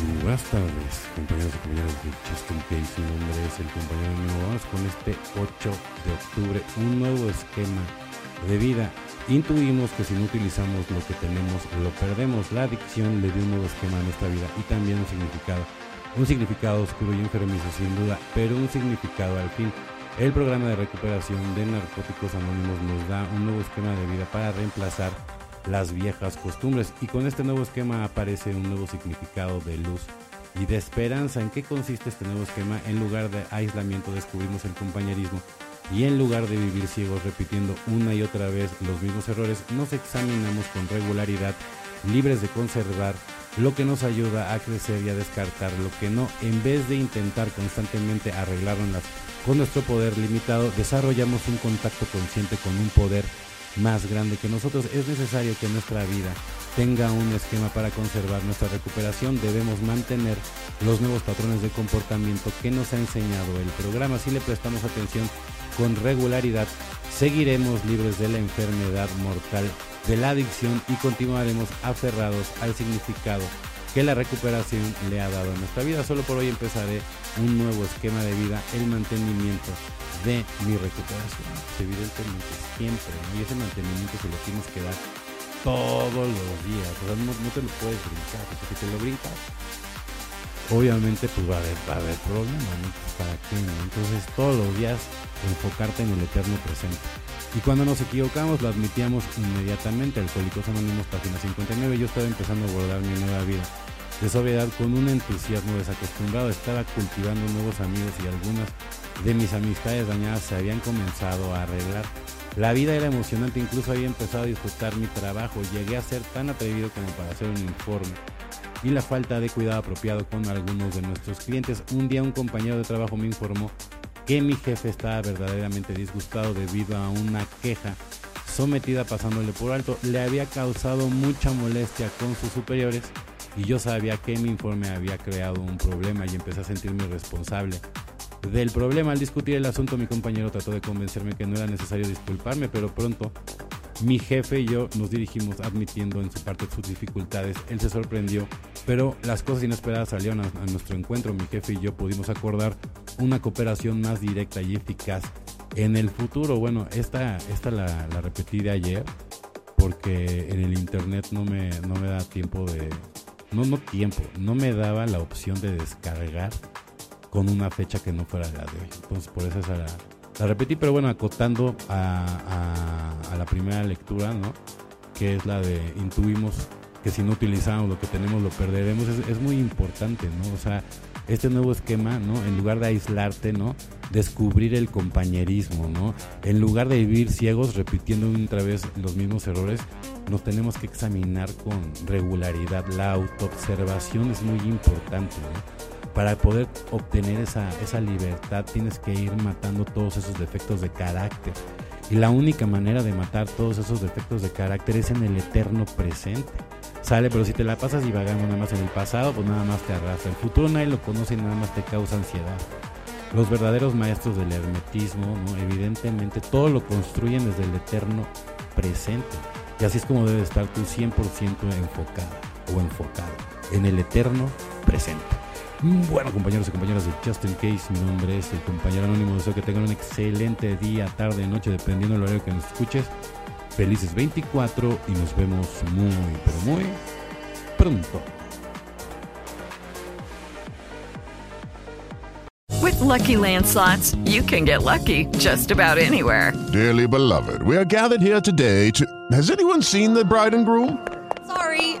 Buenas tardes, compañeros y compañeras de Justin Case. Mi nombre es el compañero número Vamos con este 8 de octubre, un nuevo esquema de vida. Intuimos que si no utilizamos lo que tenemos, lo perdemos. La adicción le dio un nuevo esquema a nuestra vida y también un significado. Un significado oscuro y enfermizo sin duda, pero un significado al fin. El programa de recuperación de narcóticos anónimos nos da un nuevo esquema de vida para reemplazar las viejas costumbres y con este nuevo esquema aparece un nuevo significado de luz y de esperanza. ¿En qué consiste este nuevo esquema? En lugar de aislamiento descubrimos el compañerismo y en lugar de vivir ciegos repitiendo una y otra vez los mismos errores, nos examinamos con regularidad, libres de conservar lo que nos ayuda a crecer y a descartar lo que no, en vez de intentar constantemente arreglarlas con nuestro poder limitado, desarrollamos un contacto consciente con un poder más grande que nosotros. Es necesario que nuestra vida tenga un esquema para conservar nuestra recuperación. Debemos mantener los nuevos patrones de comportamiento que nos ha enseñado el programa. Si le prestamos atención con regularidad, seguiremos libres de la enfermedad mortal, de la adicción y continuaremos aferrados al significado que la recuperación le ha dado a nuestra vida. Solo por hoy empezaré un nuevo esquema de vida, el mantenimiento de mi recuperación. evidentemente siempre, y ese mantenimiento se lo tienes que dar todos los días. O sea, no, te lo puedes brincar, porque si te lo brincas, obviamente pues va a haber, va a haber problemas, ¿no? Pues, ¿Para qué? Entonces todos los días enfocarte en el eterno presente. Y cuando nos equivocamos lo admitíamos inmediatamente. Alcohólicos Anónimos, página 59. Yo estaba empezando a abordar mi nueva vida de sobriedad con un entusiasmo desacostumbrado. Estaba cultivando nuevos amigos y algunas de mis amistades dañadas se habían comenzado a arreglar. La vida era emocionante, incluso había empezado a disfrutar mi trabajo. Llegué a ser tan atrevido como para hacer un informe. Y la falta de cuidado apropiado con algunos de nuestros clientes. Un día un compañero de trabajo me informó que mi jefe estaba verdaderamente disgustado debido a una queja sometida pasándole por alto. Le había causado mucha molestia con sus superiores y yo sabía que mi informe había creado un problema y empecé a sentirme responsable del problema. Al discutir el asunto mi compañero trató de convencerme que no era necesario disculparme, pero pronto mi jefe y yo nos dirigimos admitiendo en su parte sus dificultades. Él se sorprendió, pero las cosas inesperadas salieron a, nuestro encuentro. Mi jefe y yo pudimos acordar una cooperación más directa y eficaz en el futuro. Bueno, esta, esta la, la repetí de ayer porque en el internet no me, no me da tiempo de... No, no tiempo, no me daba la opción de descargar con una fecha que no fuera la de hoy. Entonces por eso esa la, la repetí, pero bueno, acotando a, a, la primera lectura, ¿no? Que es la de intuimos que si no utilizamos lo que tenemos lo perderemos, es, es muy importante, ¿no? O sea, este nuevo esquema, ¿no? En lugar de aislarte, ¿no? Descubrir el compañerismo, ¿no? En lugar de vivir ciegos repitiendo otra vez los mismos errores, nos tenemos que examinar con regularidad. La autoobservación es muy importante, ¿no? Para poder obtener esa, esa libertad tienes que ir matando todos esos defectos de carácter. Y la única manera de matar todos esos defectos de carácter es en el eterno presente. Sale, pero si te la pasas divagando nada más en el pasado, pues nada más te arrastra. El futuro nadie lo conoce y nada más te causa ansiedad. Los verdaderos maestros del hermetismo, ¿no? evidentemente, todo lo construyen desde el eterno presente. Y así es como debe estar tú 100% enfocada o enfocado en el eterno presente. Bueno, compañeros y compañeras de Justin Case, mi nombre es el compañero anónimo. Deseo que tengan un excelente día, tarde, noche, dependiendo del horario que nos escuches. Felices 24 y nos vemos muy, pero muy pronto. With lucky landslots, you can get lucky just about anywhere. Dearly beloved, we are gathered here today to. Has anyone seen the bride and groom?